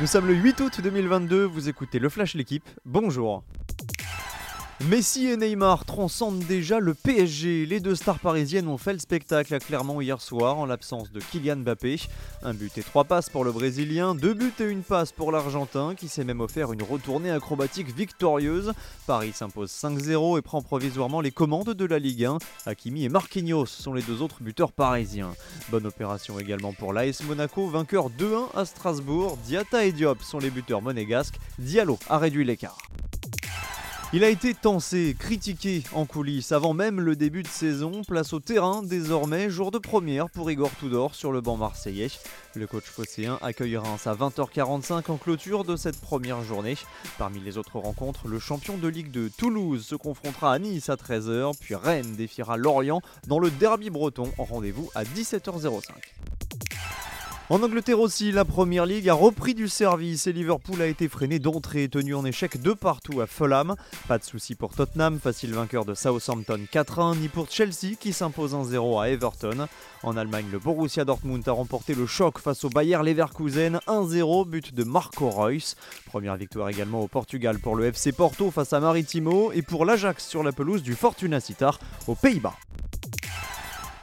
Nous sommes le 8 août 2022, vous écoutez le Flash L'équipe, bonjour Messi et Neymar transcendent déjà le PSG. Les deux stars parisiennes ont fait le spectacle à Clermont hier soir en l'absence de Kylian Mbappé. Un but et trois passes pour le Brésilien, deux buts et une passe pour l'Argentin qui s'est même offert une retournée acrobatique victorieuse. Paris s'impose 5-0 et prend provisoirement les commandes de la Ligue 1. Hakimi et Marquinhos sont les deux autres buteurs parisiens. Bonne opération également pour l'AS Monaco, vainqueur 2-1 à Strasbourg. Diata et Diop sont les buteurs monégasques. Diallo a réduit l'écart. Il a été tensé, critiqué en coulisses avant même le début de saison. Place au terrain désormais, jour de première pour Igor Tudor sur le banc marseillais. Le coach phocéen accueille Reims à 20h45 en clôture de cette première journée. Parmi les autres rencontres, le champion de Ligue 2 Toulouse se confrontera à Nice à 13h, puis Rennes défiera Lorient dans le derby breton en rendez-vous à 17h05. En Angleterre aussi, la Première Ligue a repris du service et Liverpool a été freiné d'entrée, tenu en échec de partout à Fulham. Pas de souci pour Tottenham, facile vainqueur de Southampton 4-1, ni pour Chelsea qui s'impose 1-0 à Everton. En Allemagne, le Borussia Dortmund a remporté le choc face au Bayer Leverkusen 1-0, but de Marco Reus. Première victoire également au Portugal pour le FC Porto face à Maritimo et pour l'Ajax sur la pelouse du Fortuna Sittard aux Pays-Bas.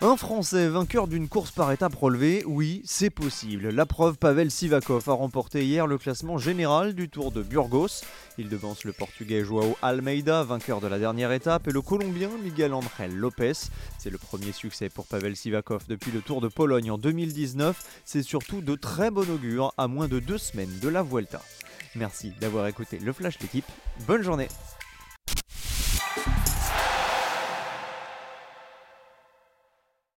Un Français vainqueur d'une course par étape relevée, oui, c'est possible. La preuve, Pavel Sivakov a remporté hier le classement général du Tour de Burgos. Il devance le Portugais Joao Almeida, vainqueur de la dernière étape, et le Colombien Miguel Angel Lopez. C'est le premier succès pour Pavel Sivakov depuis le Tour de Pologne en 2019. C'est surtout de très bon augure à moins de deux semaines de la Vuelta. Merci d'avoir écouté le Flash l'équipe. Bonne journée